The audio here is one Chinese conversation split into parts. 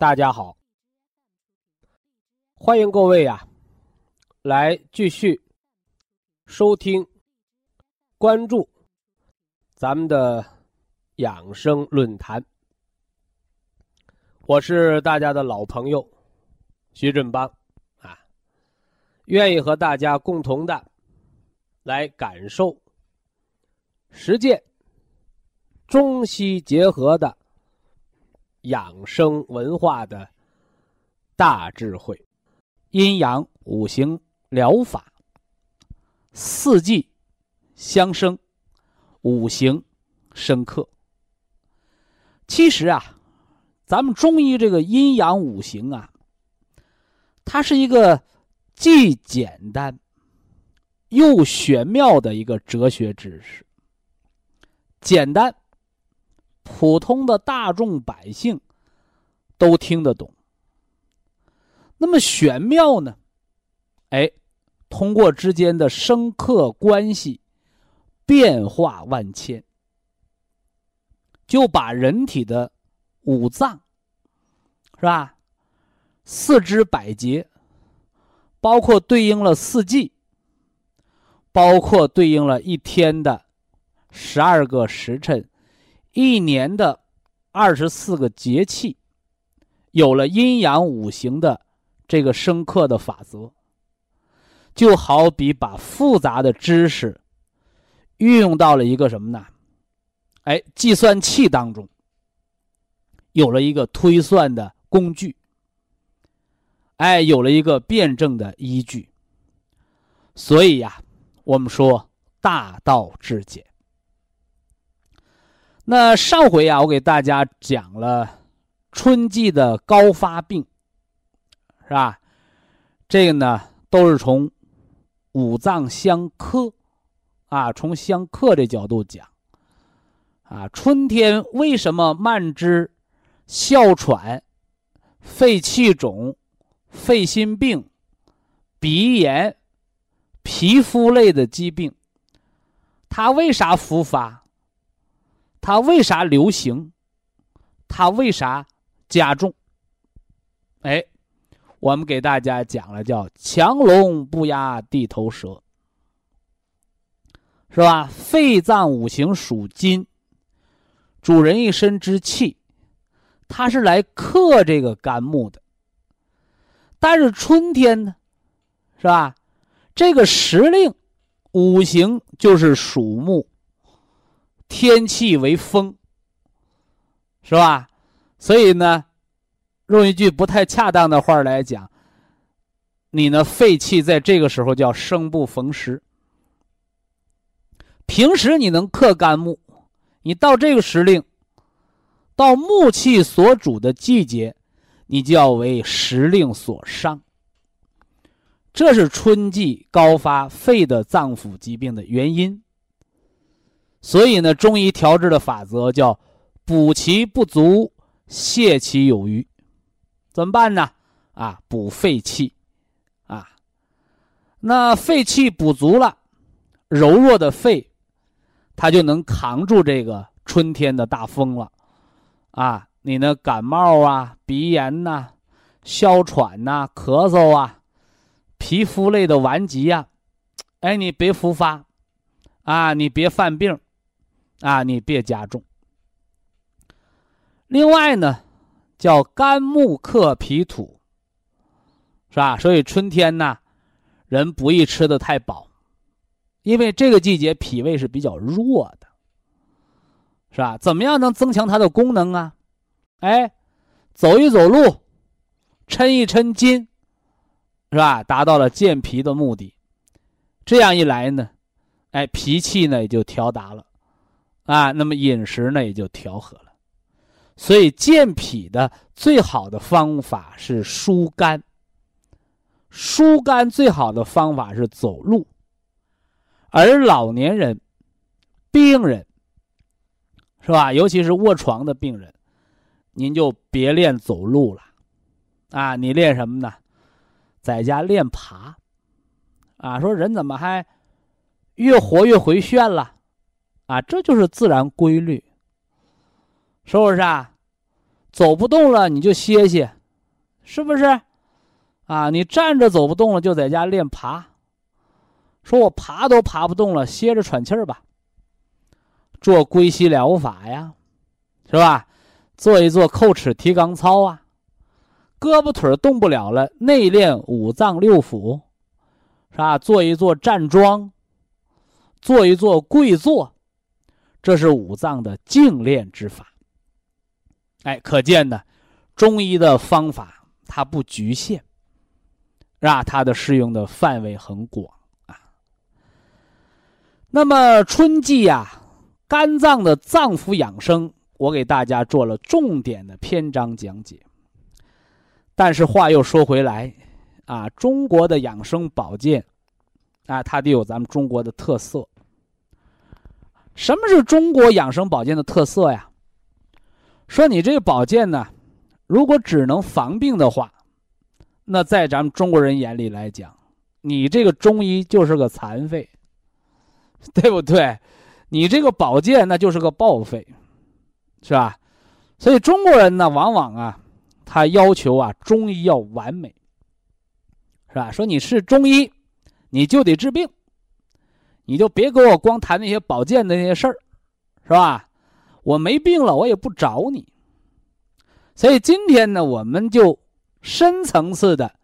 大家好，欢迎各位呀，来继续收听、关注咱们的养生论坛。我是大家的老朋友徐振邦啊，愿意和大家共同的来感受、实践中西结合的。养生文化的大智慧，阴阳五行疗法，四季相生，五行生克。其实啊，咱们中医这个阴阳五行啊，它是一个既简单又玄妙的一个哲学知识。简单。普通的大众百姓都听得懂。那么玄妙呢？哎，通过之间的生克关系，变化万千，就把人体的五脏是吧？四肢百节，包括对应了四季，包括对应了一天的十二个时辰。一年的二十四个节气，有了阴阳五行的这个生克的法则，就好比把复杂的知识运用到了一个什么呢？哎，计算器当中，有了一个推算的工具，哎，有了一个辩证的依据。所以呀，我们说大道至简。那上回啊，我给大家讲了春季的高发病，是吧？这个呢，都是从五脏相克啊，从相克这角度讲啊。春天为什么慢支、哮喘、肺气肿、肺心病、鼻炎、皮肤类的疾病，它为啥复发？它为啥流行？它为啥加重？哎，我们给大家讲了，叫强龙不压地头蛇，是吧？肺脏五行属金，主人一身之气，它是来克这个肝木的。但是春天呢，是吧？这个时令五行就是属木。天气为风，是吧？所以呢，用一句不太恰当的话来讲，你呢肺气在这个时候叫生不逢时。平时你能克肝木，你到这个时令，到木气所主的季节，你就要为时令所伤。这是春季高发肺的脏腑疾病的原因。所以呢，中医调治的法则叫补其不足，泻其有余。怎么办呢？啊，补肺气，啊，那肺气补足了，柔弱的肺，它就能扛住这个春天的大风了。啊，你那感冒啊、鼻炎呐、哮喘呐、咳嗽啊、皮肤类的顽疾呀，哎，你别复发，啊，你别犯病。啊，你别加重。另外呢，叫肝木克脾土，是吧？所以春天呢，人不宜吃的太饱，因为这个季节脾胃是比较弱的，是吧？怎么样能增强它的功能啊？哎，走一走路，抻一抻筋，是吧？达到了健脾的目的。这样一来呢，哎，脾气呢也就调达了，啊，那么饮食呢也就调和了。所以健脾的最好的方法是疏肝。疏肝最好的方法是走路，而老年人、病人，是吧？尤其是卧床的病人，您就别练走路了，啊，你练什么呢？在家练爬，啊，说人怎么还越活越回旋了？啊，这就是自然规律，是不是啊？走不动了你就歇歇，是不是？啊，你站着走不动了，就在家练爬。说我爬都爬不动了，歇着喘气儿吧。做龟息疗法呀，是吧？做一做叩齿提肛操啊。胳膊腿动不了了，内练五脏六腑，是吧？做一做站桩，做一做跪坐，这是五脏的静练之法。哎，可见呢，中医的方法它不局限。是吧？它的适用的范围很广啊。那么春季呀，肝脏的脏腑养生，我给大家做了重点的篇章讲解。但是话又说回来，啊，中国的养生保健，啊，它得有咱们中国的特色。什么是中国养生保健的特色呀？说你这个保健呢，如果只能防病的话。那在咱们中国人眼里来讲，你这个中医就是个残废，对不对？你这个保健那就是个报废，是吧？所以中国人呢，往往啊，他要求啊，中医要完美，是吧？说你是中医，你就得治病，你就别给我光谈那些保健的那些事儿，是吧？我没病了，我也不找你。所以今天呢，我们就。深层次的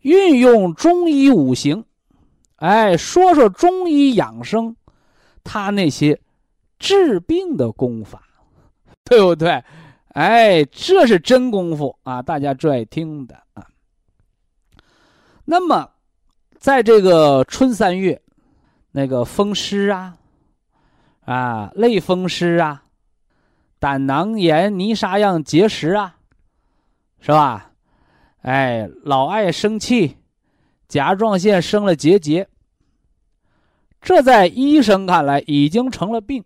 运用中医五行，哎，说说中医养生，他那些治病的功法，对不对？哎，这是真功夫啊！大家最爱听的啊。那么，在这个春三月，那个风湿啊，啊，类风湿啊，胆囊炎、泥沙样结石啊，是吧？哎，老爱生气，甲状腺生了结节，这在医生看来已经成了病，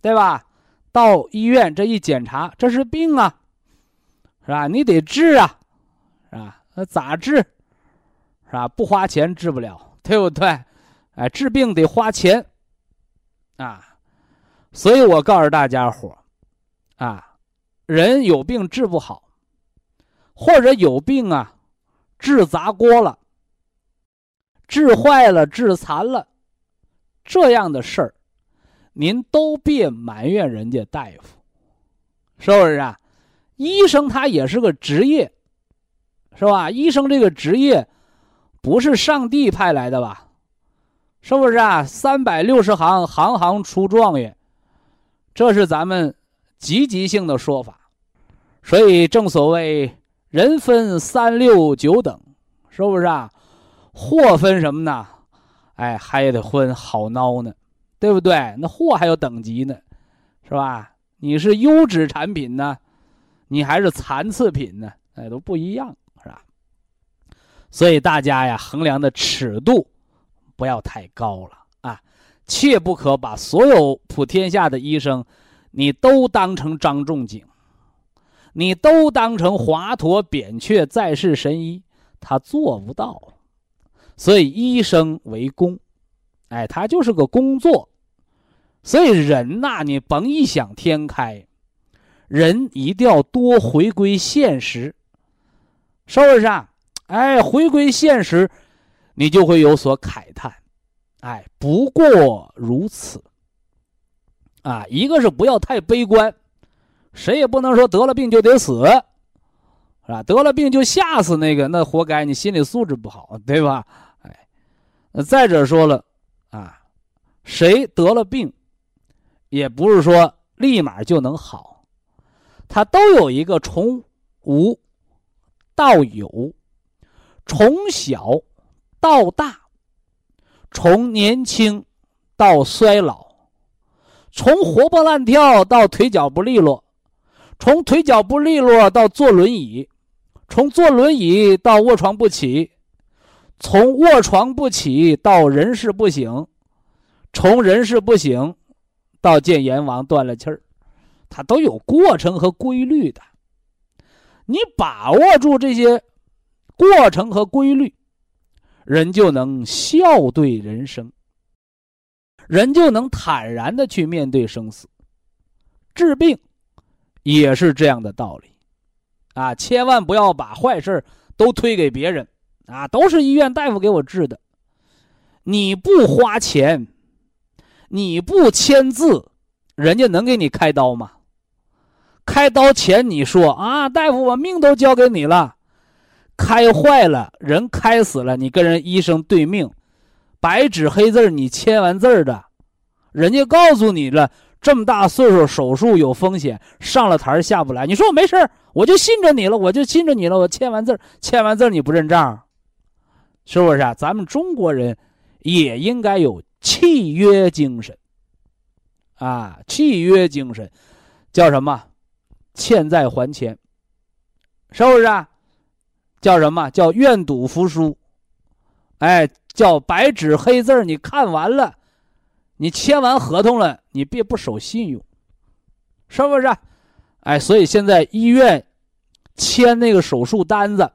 对吧？到医院这一检查，这是病啊，是吧？你得治啊，是吧？那咋治？是吧？不花钱治不了，对不对？哎，治病得花钱啊，所以我告诉大家伙啊，人有病治不好。或者有病啊，治砸锅了，治坏了，治残了，这样的事儿，您都别埋怨人家大夫，是不是啊？医生他也是个职业，是吧？医生这个职业，不是上帝派来的吧？是不是啊？三百六十行，行行出状元，这是咱们积极性的说法，所以正所谓。人分三六九等，是不是啊？货分什么呢？哎，还得分好孬呢，对不对？那货还有等级呢，是吧？你是优质产品呢，你还是残次品呢？哎，都不一样，是吧？所以大家呀，衡量的尺度不要太高了啊，切不可把所有普天下的医生，你都当成张仲景。你都当成华佗、扁鹊在世神医，他做不到，所以医生为公，哎，他就是个工作，所以人呐，你甭异想天开，人一定要多回归现实，是不是啊？哎，回归现实，你就会有所慨叹，哎，不过如此，啊，一个是不要太悲观。谁也不能说得了病就得死，是吧？得了病就吓死那个，那活该，你心理素质不好，对吧？哎，再者说了，啊，谁得了病，也不是说立马就能好，他都有一个从无到有，从小到大，从年轻到衰老，从活蹦乱跳到腿脚不利落。从腿脚不利落到坐轮椅，从坐轮椅到卧床不起，从卧床不起到人事不省，从人事不省到见阎王断了气儿，它都有过程和规律的。你把握住这些过程和规律，人就能笑对人生，人就能坦然的去面对生死，治病。也是这样的道理，啊，千万不要把坏事都推给别人，啊，都是医院大夫给我治的，你不花钱，你不签字，人家能给你开刀吗？开刀前你说啊，大夫，我命都交给你了，开坏了，人开死了，你跟人医生对命，白纸黑字你签完字的，人家告诉你了。这么大岁数，手术有风险，上了台下不来。你说我没事我就信着你了，我就信着你了。我签完字签完字你不认账，是不是啊？咱们中国人也应该有契约精神啊！契约精神叫什么？欠债还钱，是不是啊？叫什么叫愿赌服输？哎，叫白纸黑字你看完了。你签完合同了，你别不守信用，是不是？哎，所以现在医院签那个手术单子，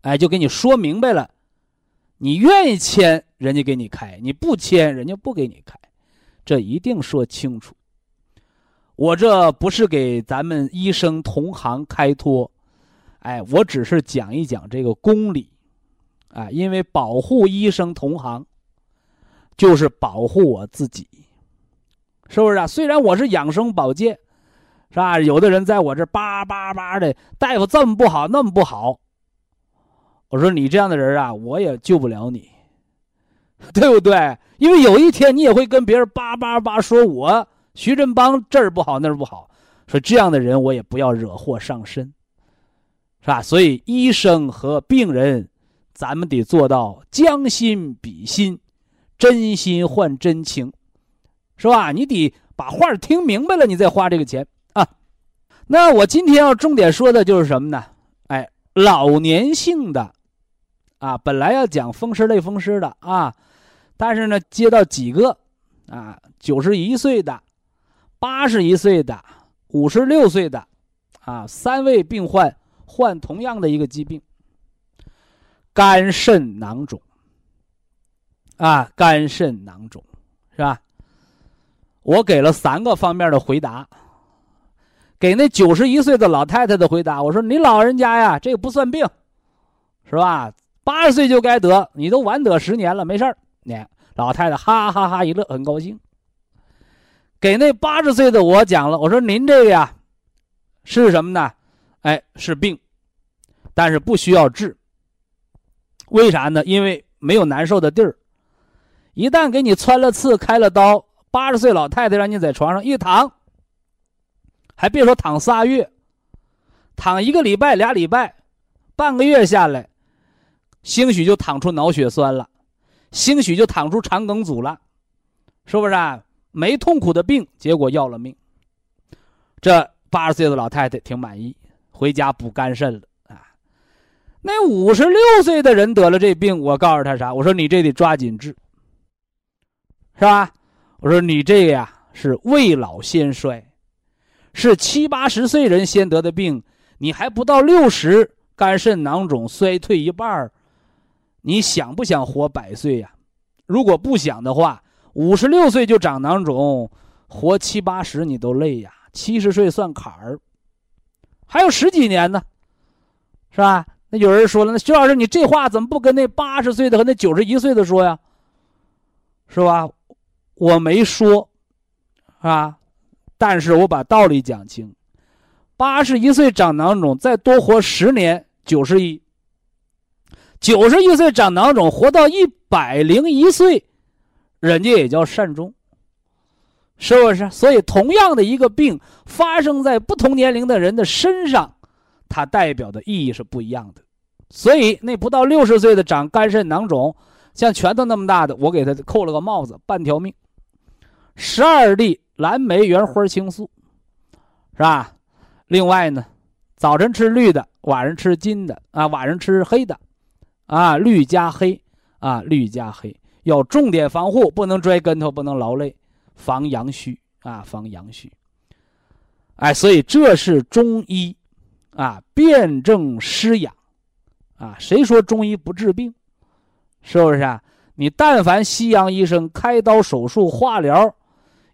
哎，就给你说明白了，你愿意签，人家给你开；你不签，人家不给你开，这一定说清楚。我这不是给咱们医生同行开脱，哎，我只是讲一讲这个公理，啊，因为保护医生同行。就是保护我自己，是不是啊？虽然我是养生保健，是吧？有的人在我这叭叭叭的，大夫这么不好，那么不好。我说你这样的人啊，我也救不了你，对不对？因为有一天你也会跟别人叭叭叭说，我徐振邦这儿不好那儿不好，说这样的人我也不要惹祸上身，是吧？所以医生和病人，咱们得做到将心比心。真心换真情，是吧？你得把话听明白了，你再花这个钱啊。那我今天要重点说的就是什么呢？哎，老年性的，啊，本来要讲风湿类风湿的啊，但是呢，接到几个啊，九十一岁的、八十一岁的、五十六岁的，啊，三位病患患同样的一个疾病——肝肾囊肿。啊，肝肾囊肿，是吧？我给了三个方面的回答。给那九十一岁的老太太的回答，我说：“你老人家呀，这个不算病，是吧？八十岁就该得，你都晚得十年了，没事儿。”你老太太哈哈哈一乐，很高兴。给那八十岁的我讲了，我说：“您这个呀，是什么呢？哎，是病，但是不需要治。为啥呢？因为没有难受的地儿。”一旦给你穿了刺、开了刀，八十岁老太太让你在床上一躺，还别说躺仨月，躺一个礼拜、俩礼拜、半个月下来，兴许就躺出脑血栓了，兴许就躺出肠梗阻了，是不是？啊？没痛苦的病，结果要了命。这八十岁的老太太挺满意，回家补肝肾了。那五十六岁的人得了这病，我告诉他啥？我说你这得抓紧治。是吧？我说你这个呀是未老先衰，是七八十岁人先得的病，你还不到六十，肝肾囊肿衰退一半你想不想活百岁呀？如果不想的话，五十六岁就长囊肿，活七八十你都累呀。七十岁算坎儿，还有十几年呢，是吧？那有人说了，那徐老师你这话怎么不跟那八十岁的和那九十一岁的说呀？是吧？我没说，啊，但是我把道理讲清。八十一岁长囊肿，再多活十年，九十一。九十一岁长囊肿，活到一百零一岁，人家也叫善终。是不是？所以，同样的一个病发生在不同年龄的人的身上，它代表的意义是不一样的。所以，那不到六十岁的长肝肾囊肿，像拳头那么大的，我给他扣了个帽子，半条命。十二粒蓝莓原花青素，是吧？另外呢，早晨吃绿的，晚上吃金的啊，晚上吃黑的，啊，绿加黑啊，绿加黑，要重点防护，不能摔跟头，不能劳累。防阳虚啊，防阳虚。哎，所以这是中医啊，辨证施养啊。谁说中医不治病？是不是啊？你但凡西洋医生开刀手术、化疗，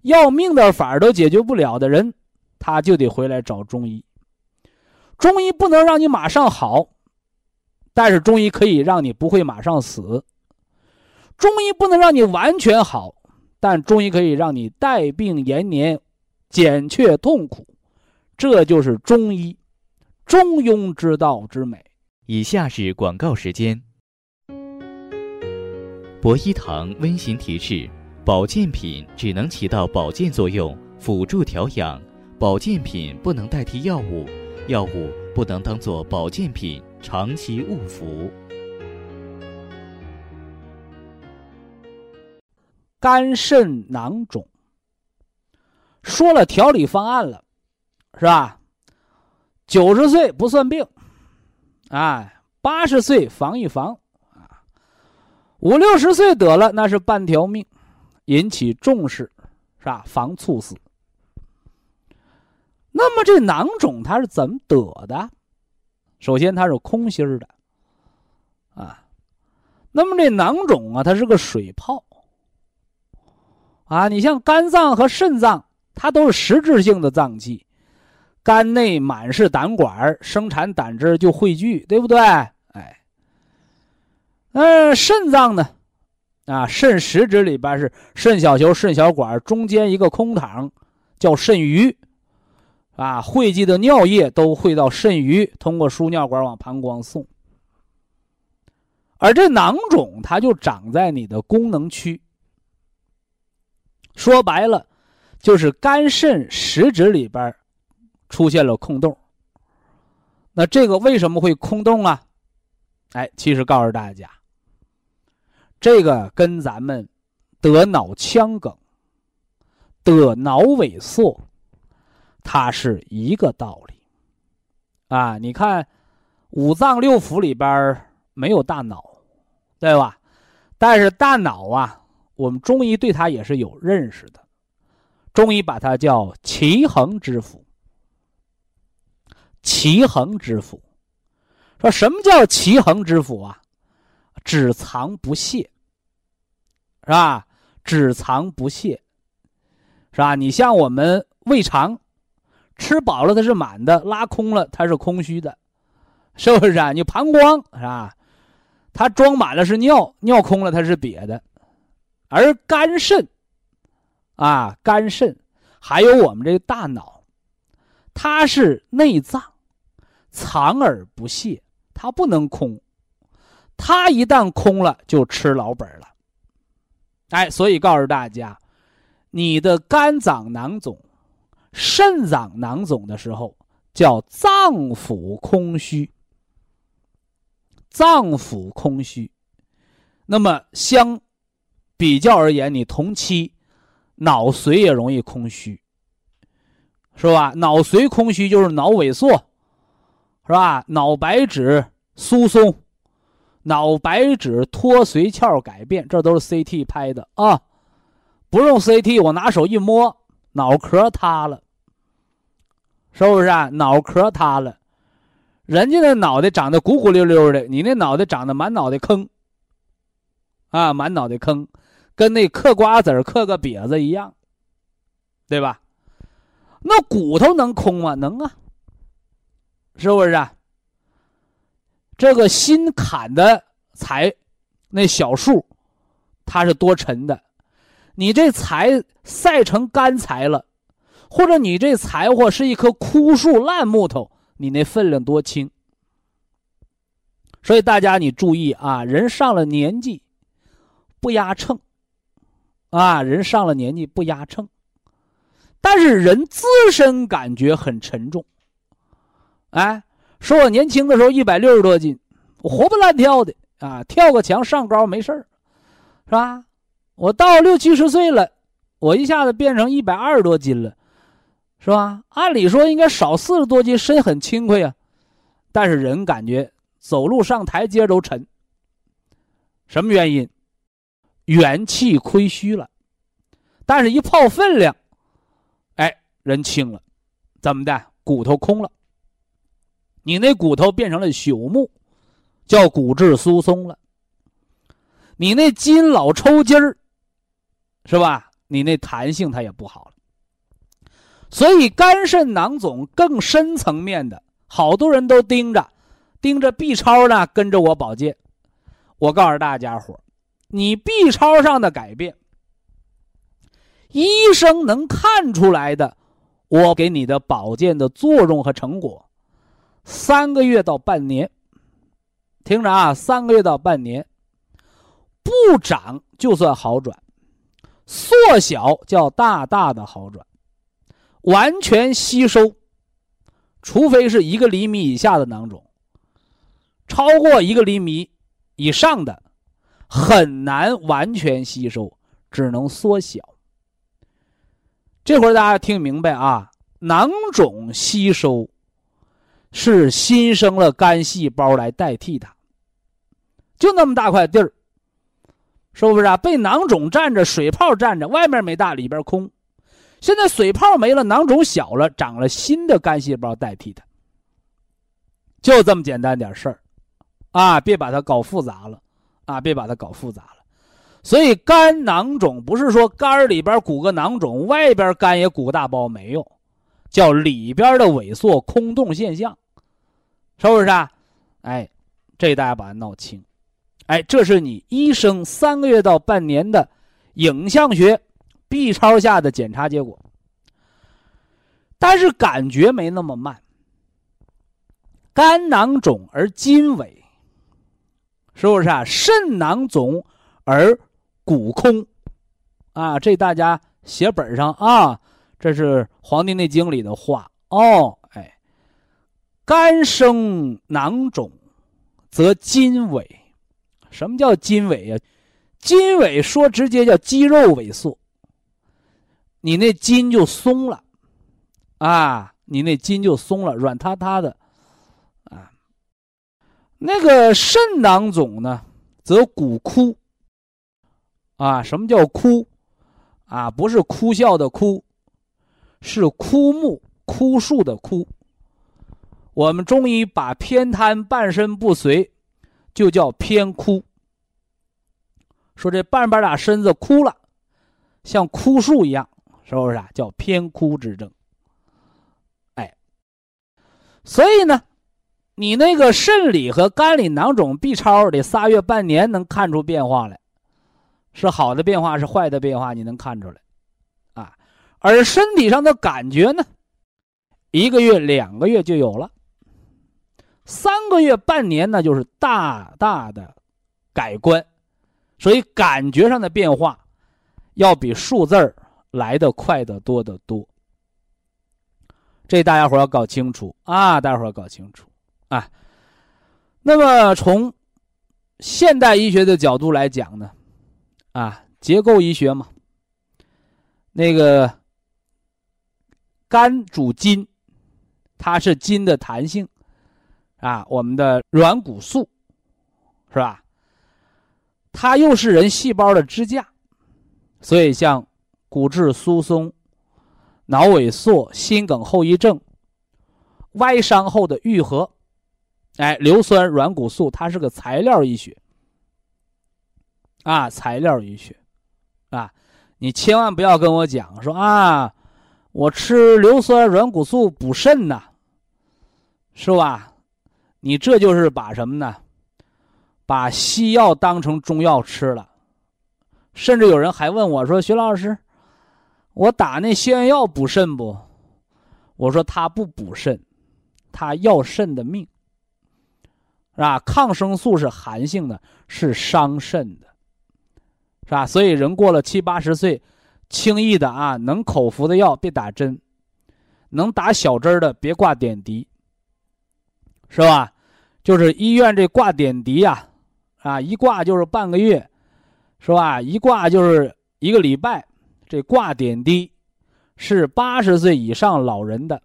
要命的法儿都解决不了的人，他就得回来找中医。中医不能让你马上好，但是中医可以让你不会马上死。中医不能让你完全好。但中医可以让你带病延年，减却痛苦，这就是中医中庸之道之美。以下是广告时间。博一堂温馨提示：保健品只能起到保健作用，辅助调养；保健品不能代替药物，药物不能当做保健品长期误服。肝肾囊肿，说了调理方案了，是吧？九十岁不算病，啊，八十岁防一防啊，五六十岁得了那是半条命，引起重视，是吧？防猝死。那么这囊肿它是怎么得的？首先它是空心儿的，啊，那么这囊肿啊，它是个水泡。啊，你像肝脏和肾脏，它都是实质性的脏器，肝内满是胆管，生产胆汁就汇聚，对不对？哎，嗯，肾脏呢？啊，肾实质里边是肾小球、肾小管，中间一个空膛，叫肾盂，啊，汇集的尿液都汇到肾盂，通过输尿管往膀胱送。而这囊肿，它就长在你的功能区。说白了，就是肝肾实质里边出现了空洞。那这个为什么会空洞啊？哎，其实告诉大家，这个跟咱们得脑腔梗、得脑萎缩，它是一个道理。啊，你看五脏六腑里边没有大脑，对吧？但是大脑啊。我们中医对它也是有认识的，中医把它叫奇恒之腑。奇恒之腑，说什么叫奇恒之腑啊？只藏不泄，是吧？只藏不泄，是吧？你像我们胃肠，吃饱了它是满的，拉空了它是空虚的，是不是啊？你膀胱是吧？它装满了是尿，尿空了它是瘪的。而肝肾，啊，肝肾，还有我们这个大脑，它是内脏，藏而不泄，它不能空，它一旦空了就吃老本了。哎，所以告诉大家，你的肝脏囊肿、肾脏囊肿的时候，叫脏腑空虚，脏腑空虚，那么相。比较而言，你同期脑髓也容易空虚，是吧？脑髓空虚就是脑萎缩，是吧？脑白质疏松，脑白质脱髓鞘改变，这都是 CT 拍的啊，不用 CT，我拿手一摸，脑壳塌了，是不是啊？脑壳塌了，人家的脑袋长得鼓鼓溜溜的，你那脑袋长得满脑袋坑，啊，满脑袋坑。跟那嗑瓜子嗑个瘪子一样，对吧？那骨头能空吗？能啊，是不是啊？这个新砍的柴，那小树，它是多沉的。你这柴晒成干柴了，或者你这柴火是一棵枯树烂木头，你那分量多轻。所以大家你注意啊，人上了年纪不压秤，啊，人上了年纪不压秤，但是人自身感觉很沉重。哎，说我年轻的时候一百六十多斤，我活蹦乱跳的啊，跳个墙上高没事是吧？我到六七十岁了，我一下子变成一百二十多斤了，是吧？按理说应该少四十多斤，身很轻快啊，但是人感觉。走路上台阶都沉，什么原因？元气亏虚了，但是一泡分量，哎，人轻了，怎么的？骨头空了，你那骨头变成了朽木，叫骨质疏松了。你那筋老抽筋儿，是吧？你那弹性它也不好了。所以肝肾囊肿更深层面的，好多人都盯着。盯着 B 超呢，跟着我保健。我告诉大家伙你 B 超上的改变，医生能看出来的，我给你的保健的作用和成果，三个月到半年。听着啊，三个月到半年，不长就算好转，缩小叫大大的好转，完全吸收，除非是一个厘米以下的囊肿。超过一个厘米以上的，很难完全吸收，只能缩小。这会儿大家听明白啊？囊肿吸收是新生了肝细胞来代替它，就那么大块地儿，是不是啊？被囊肿占着，水泡占着，外面没大，里边空。现在水泡没了，囊肿小了，长了新的肝细胞代替它，就这么简单点事儿。啊，别把它搞复杂了，啊，别把它搞复杂了。所以肝囊肿不是说肝里边鼓个囊肿，外边肝也鼓个大包没有，叫里边的萎缩空洞现象，是不是啊？哎，这大家把它闹清。哎，这是你医生三个月到半年的影像学 B 超下的检查结果，但是感觉没那么慢，肝囊肿而筋萎。是不是啊？肾囊肿而骨空，啊，这大家写本上啊，这是《黄帝内经》里的话哦。哎，肝生囊肿，则筋萎。什么叫筋萎呀？筋萎说直接叫肌肉萎缩，你那筋就松了，啊，你那筋就松了，软塌塌的啊。那个肾囊肿呢，则骨枯。啊，什么叫枯？啊，不是哭笑的哭，是枯木、枯树的枯。我们中医把偏瘫、半身不遂，就叫偏枯。说这半边俩身子枯了，像枯树一样，是不是啊？叫偏枯之症。哎，所以呢。你那个肾里和肝里囊肿 B 超得仨月半年能看出变化来，是好的变化是坏的变化，你能看出来，而身体上的感觉呢，一个月两个月就有了，三个月半年那就是大大的改观，所以感觉上的变化，要比数字儿来的快得多得多，这大家伙要搞清楚啊，大家伙要搞清楚。啊，那么从现代医学的角度来讲呢，啊，结构医学嘛，那个肝主筋，它是筋的弹性，啊，我们的软骨素，是吧？它又是人细胞的支架，所以像骨质疏松、脑萎缩、心梗后遗症、外伤后的愈合。哎，硫酸软骨素，它是个材料医学啊，材料医学啊，你千万不要跟我讲说啊，我吃硫酸软骨素补肾呐，是吧？你这就是把什么呢？把西药当成中药吃了，甚至有人还问我说：“徐老师，我打那消炎药补肾不？我说他不补肾，他要肾的命，是吧？抗生素是寒性的，是伤肾的，是吧？所以人过了七八十岁，轻易的啊，能口服的药别打针，能打小针的别挂点滴，是吧？就是医院这挂点滴呀，啊，一挂就是半个月，是吧？一挂就是一个礼拜，这挂点滴。是八十岁以上老人的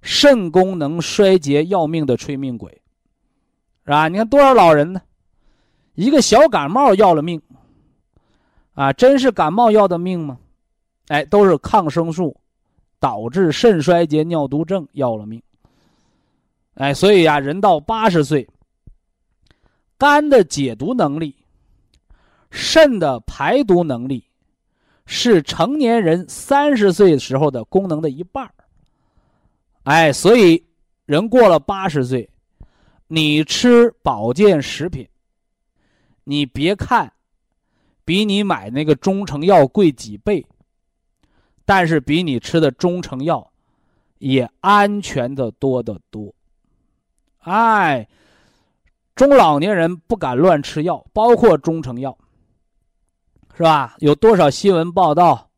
肾功能衰竭要命的催命鬼，是吧？你看多少老人呢？一个小感冒要了命，啊，真是感冒要的命吗？哎，都是抗生素导致肾衰竭、尿毒症要了命。哎，所以呀，人到八十岁，肝的解毒能力、肾的排毒能力。是成年人三十岁时候的功能的一半儿哎，所以人过了八十岁，你吃保健食品，你别看比你买那个中成药贵几倍，但是比你吃的中成药也安全的多得多。哎，中老年人不敢乱吃药，包括中成药。是吧？有多少新闻报道，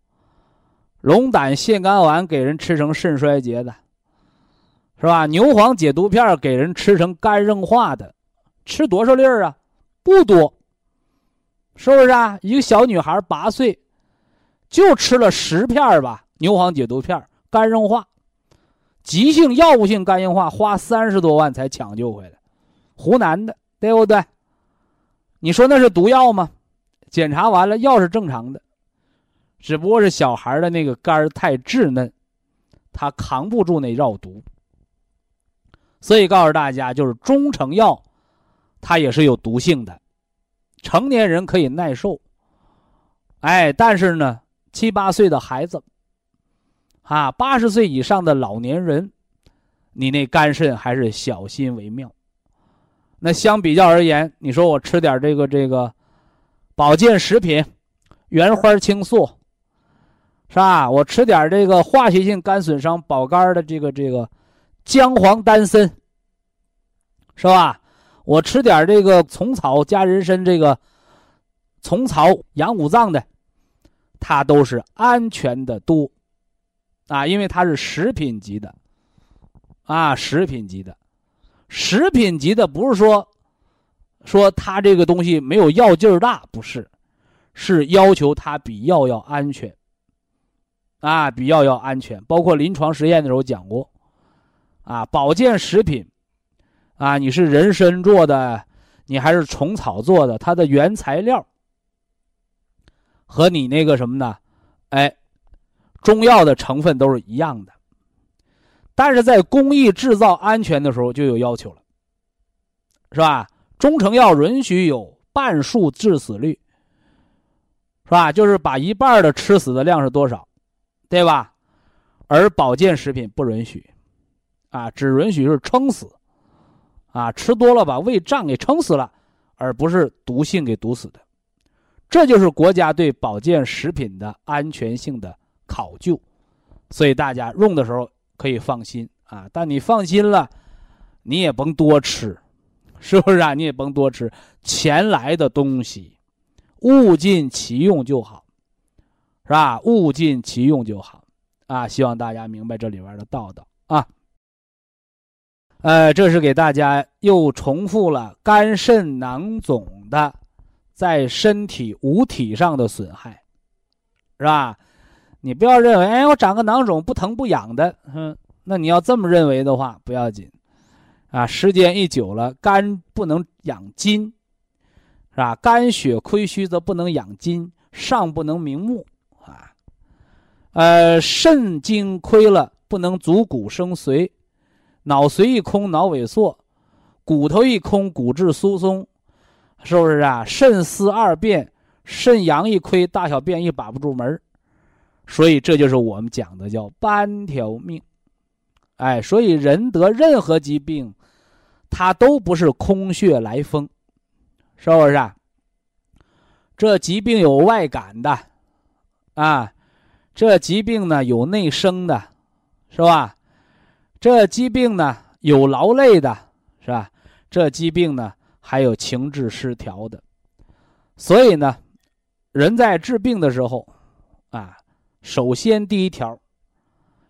龙胆泻肝丸给人吃成肾衰竭的，是吧？牛黄解毒片给人吃成肝硬化的，吃多少粒儿啊？不多，是不是啊？一个小女孩八岁，就吃了十片吧，牛黄解毒片，肝硬化，急性药物性肝硬化，花三十多万才抢救回来，湖南的，对不对？你说那是毒药吗？检查完了，药是正常的，只不过是小孩的那个肝太稚嫩，他扛不住那药毒。所以告诉大家，就是中成药，它也是有毒性的，成年人可以耐受，哎，但是呢，七八岁的孩子，啊，八十岁以上的老年人，你那肝肾还是小心为妙。那相比较而言，你说我吃点这个这个。保健食品，原花青素，是吧？我吃点这个化学性肝损伤保肝的这个这个姜黄丹参，是吧？我吃点这个虫草加人参这个虫草养五脏的，它都是安全的多。啊，因为它是食品级的。啊，食品级的，食品级的不是说。说它这个东西没有药劲儿大，不是，是要求它比药要安全，啊，比药要安全。包括临床实验的时候讲过，啊，保健食品，啊，你是人参做的，你还是虫草做的，它的原材料和你那个什么呢？哎，中药的成分都是一样的，但是在工艺制造安全的时候就有要求了，是吧？中成药允许有半数致死率，是吧？就是把一半的吃死的量是多少，对吧？而保健食品不允许，啊，只允许是撑死，啊，吃多了把胃胀给撑死了，而不是毒性给毒死的。这就是国家对保健食品的安全性的考究，所以大家用的时候可以放心啊。但你放心了，你也甭多吃。是不是啊？你也甭多吃，钱来的东西，物尽其用就好，是吧？物尽其用就好，啊！希望大家明白这里边的道道啊。呃，这是给大家又重复了肝肾囊肿的在身体五体上的损害，是吧？你不要认为，哎，我长个囊肿不疼不痒的，嗯，那你要这么认为的话，不要紧。啊，时间一久了，肝不能养筋，是吧？肝血亏虚则不能养筋，上不能明目啊。呃，肾精亏了，不能足骨生髓，脑髓一空，脑萎缩，骨头一空，骨质疏松，是不是啊？肾思二变，肾阳一亏，大小便一把不住门所以这就是我们讲的叫半条命。哎，所以人得任何疾病。它都不是空穴来风，是不是？这疾病有外感的，啊，这疾病呢有内生的，是吧？这疾病呢有劳累的，是吧？这疾病呢还有情志失调的，所以呢，人在治病的时候，啊，首先第一条，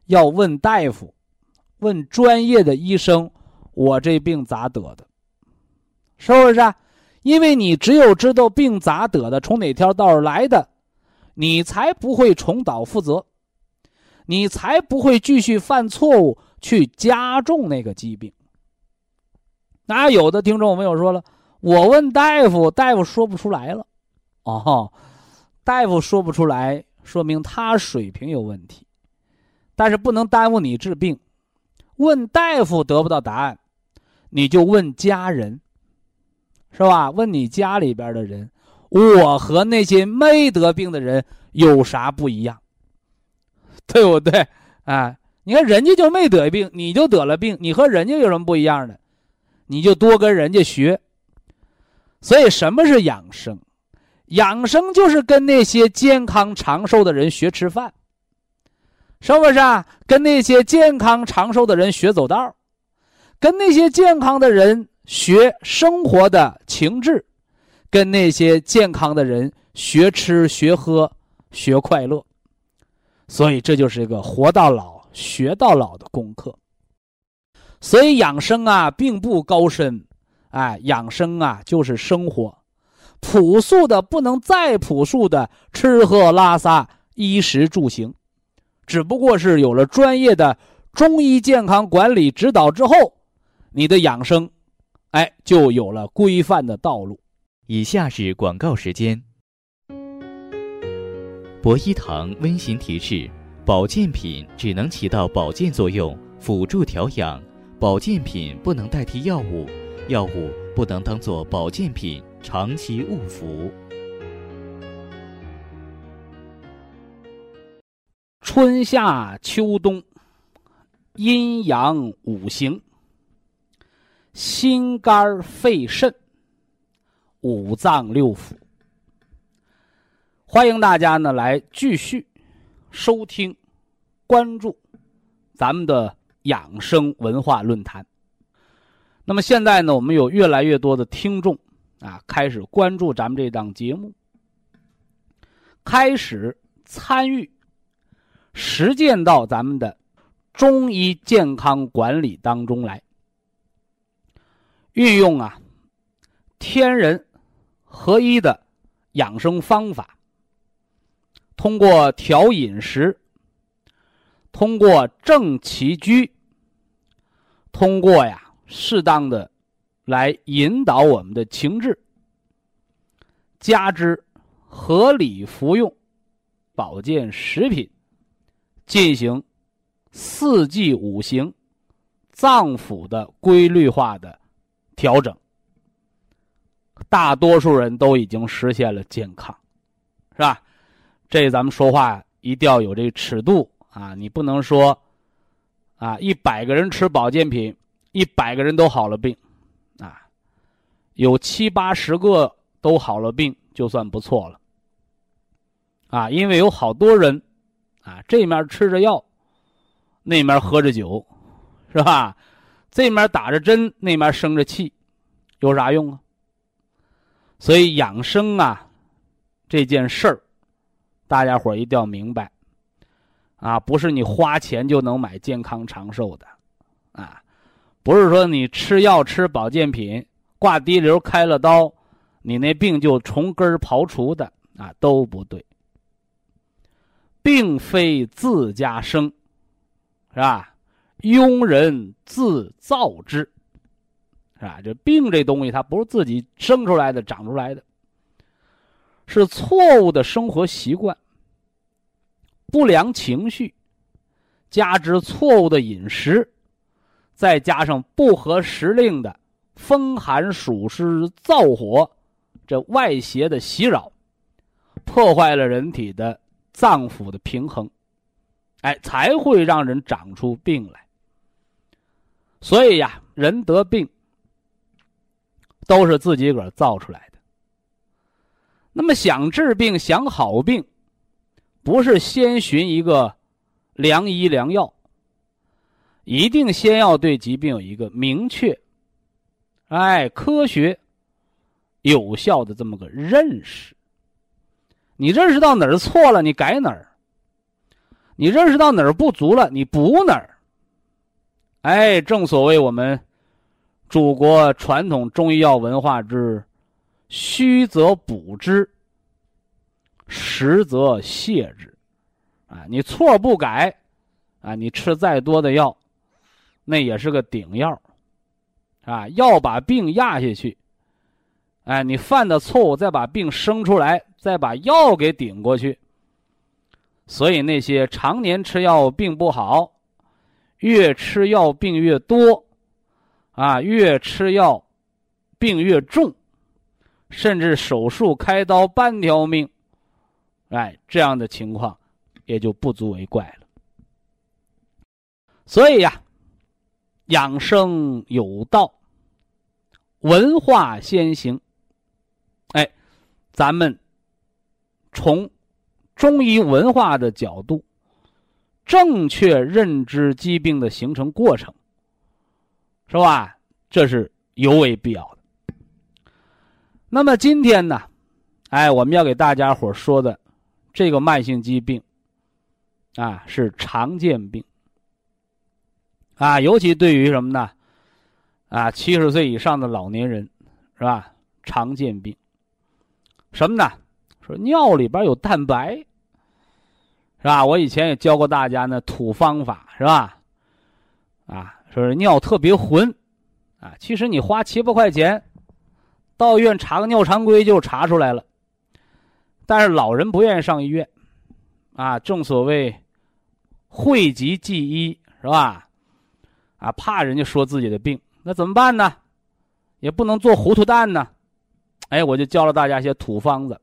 要问大夫，问专业的医生，我这病咋得的？是不是？啊？因为你只有知道病咋得的，从哪条道儿来的，你才不会重蹈覆辙，你才不会继续犯错误去加重那个疾病。那有的听众朋友说了，我问大夫，大夫说不出来了，哦，大夫说不出来，说明他水平有问题，但是不能耽误你治病。问大夫得不到答案，你就问家人。是吧？问你家里边的人，我和那些没得病的人有啥不一样？对不对？啊，你看人家就没得病，你就得了病，你和人家有什么不一样的？你就多跟人家学。所以，什么是养生？养生就是跟那些健康长寿的人学吃饭，是不是啊？跟那些健康长寿的人学走道，跟那些健康的人。学生活的情志，跟那些健康的人学吃学喝学快乐，所以这就是一个活到老学到老的功课。所以养生啊，并不高深，哎，养生啊就是生活，朴素的不能再朴素的吃喝拉撒衣食住行，只不过是有了专业的中医健康管理指导之后，你的养生。哎，就有了规范的道路。以下是广告时间。博一堂温馨提示：保健品只能起到保健作用，辅助调养；保健品不能代替药物，药物不能当做保健品长期误服。春夏秋冬，阴阳五行。心肝肺肾，五脏六腑。欢迎大家呢来继续收听、关注咱们的养生文化论坛。那么现在呢，我们有越来越多的听众啊，开始关注咱们这档节目，开始参与实践到咱们的中医健康管理当中来。运用啊，天人合一的养生方法，通过调饮食，通过正起居，通过呀适当的来引导我们的情志，加之合理服用保健食品，进行四季五行脏腑的规律化的。调整，大多数人都已经实现了健康，是吧？这咱们说话一定要有这个尺度啊！你不能说，啊，一百个人吃保健品，一百个人都好了病，啊，有七八十个都好了病就算不错了，啊，因为有好多人，啊，这面吃着药，那面喝着酒，是吧？这面打着针，那面生着气，有啥用啊？所以养生啊，这件事儿，大家伙一定要明白，啊，不是你花钱就能买健康长寿的，啊，不是说你吃药吃保健品挂滴流开了刀，你那病就从根儿刨除的啊，都不对。并非自家生，是吧？庸人自造之，是吧？这病这东西，它不是自己生出来的、长出来的，是错误的生活习惯、不良情绪，加之错误的饮食，再加上不合时令的风寒暑湿燥火，这外邪的袭扰，破坏了人体的脏腑的平衡，哎，才会让人长出病来。所以呀，人得病都是自己个儿造出来的。那么想治病、想好病，不是先寻一个良医良药，一定先要对疾病有一个明确、哎科学、有效的这么个认识。你认识到哪儿错了，你改哪儿；你认识到哪儿不足了，你补哪儿。哎，正所谓我们祖国传统中医药文化之“虚则补之，实则泻之”。啊，你错不改，啊，你吃再多的药，那也是个顶药，啊，要把病压下去。哎，你犯的错误，再把病生出来，再把药给顶过去。所以那些常年吃药病不好，越吃药病越多，啊，越吃药病越重，甚至手术开刀半条命，哎，这样的情况也就不足为怪了。所以呀，养生有道，文化先行。哎，咱们从中医文化的角度，正确认知疾病的形成过程，是吧？这是尤为必要的。那么今天呢，哎，我们要给大家伙说的这个慢性疾病啊，是常见病啊，尤其对于什么呢？啊，七十岁以上的老年人，是吧？常见病。什么呢？说尿里边有蛋白，是吧？我以前也教过大家呢土方法，是吧？啊，说是尿特别浑，啊，其实你花七八块钱到医院查个尿常规就查出来了。但是老人不愿意上医院，啊，正所谓讳疾忌医，是吧？啊，怕人家说自己的病，那怎么办呢？也不能做糊涂蛋呢。哎，我就教了大家一些土方子。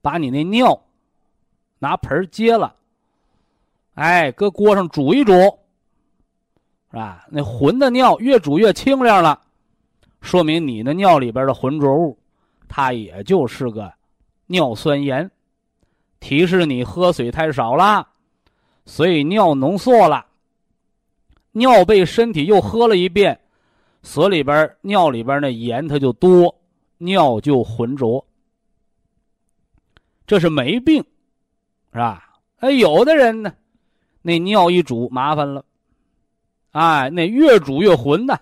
把你那尿拿盆接了，哎，搁锅上煮一煮，是吧？那浑的尿越煮越清亮了，说明你的尿里边的浑浊物，它也就是个尿酸盐，提示你喝水太少了，所以尿浓缩了，尿被身体又喝了一遍，所里边尿里边那盐它就多。尿就浑浊，这是没病，是吧？哎，有的人呢，那尿一煮麻烦了，哎，那越煮越浑呐，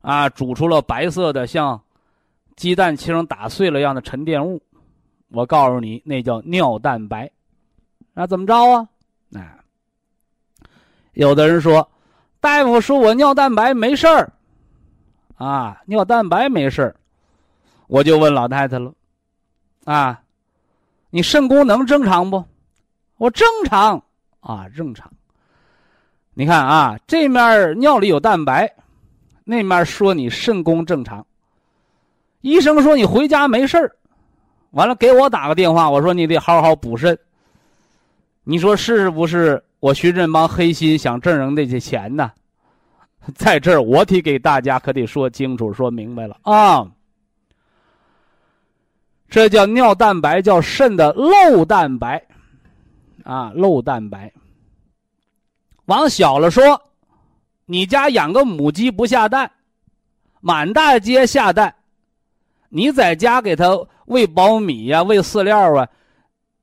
啊，煮出了白色的像鸡蛋清打碎了一样的沉淀物。我告诉你，那叫尿蛋白。那怎么着啊？啊，有的人说，大夫说我尿蛋白没事儿，啊，尿蛋白没事儿。我就问老太太了，啊，你肾功能正常不？我正常啊，正常。你看啊，这面尿里有蛋白，那面说你肾功正常。医生说你回家没事儿，完了给我打个电话，我说你得好好补肾。你说是不是？我徐振邦黑心想挣人那些钱呢？在这儿我得给大家可得说清楚、说明白了啊。这叫尿蛋白，叫肾的漏蛋白，啊，漏蛋白。往小了说，你家养个母鸡不下蛋，满大街下蛋，你在家给它喂苞米呀，喂饲料啊，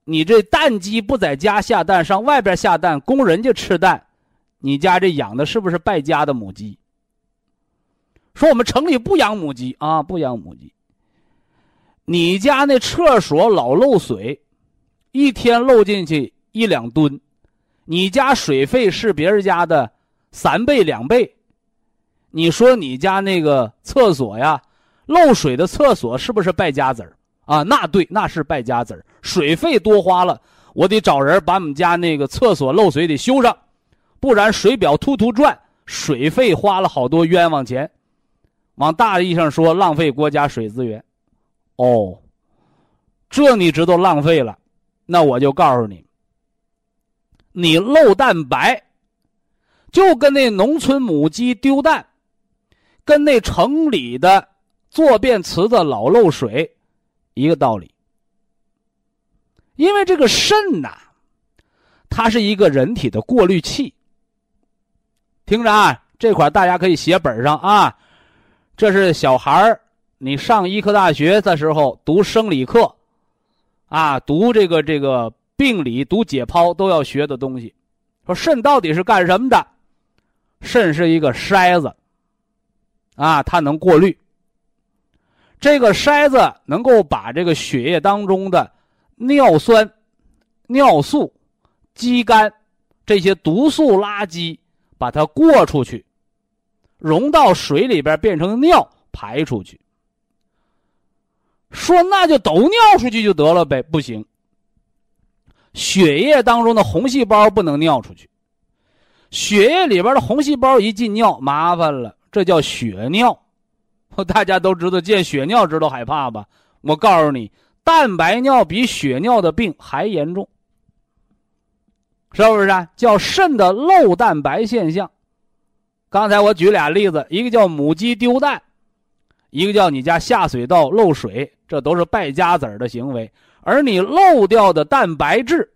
你这蛋鸡不在家下蛋，上外边下蛋，供人家吃蛋，你家这养的是不是败家的母鸡？说我们城里不养母鸡啊，不养母鸡。你家那厕所老漏水，一天漏进去一两吨，你家水费是别人家的三倍两倍，你说你家那个厕所呀，漏水的厕所是不是败家子儿啊？那对，那是败家子儿，水费多花了，我得找人把我们家那个厕所漏水得修上，不然水表突突转，水费花了好多冤枉钱，往大意上说，浪费国家水资源。哦，这你知道浪费了，那我就告诉你，你漏蛋白，就跟那农村母鸡丢蛋，跟那城里的坐便池子老漏水一个道理。因为这个肾呐，它是一个人体的过滤器。听着啊，这块大家可以写本上啊。这是小孩儿，你上医科大学的时候读生理课，啊，读这个这个病理、读解剖都要学的东西。说肾到底是干什么的？肾是一个筛子，啊，它能过滤。这个筛子能够把这个血液当中的尿酸、尿素、肌酐这些毒素垃圾，把它过出去。溶到水里边变成尿排出去，说那就都尿出去就得了呗？不行，血液当中的红细胞不能尿出去，血液里边的红细胞一进尿麻烦了，这叫血尿。大家都知道见血尿知道害怕吧？我告诉你，蛋白尿比血尿的病还严重，是不是啊？叫肾的漏蛋白现象。刚才我举俩例子，一个叫母鸡丢蛋，一个叫你家下水道漏水，这都是败家子儿的行为。而你漏掉的蛋白质，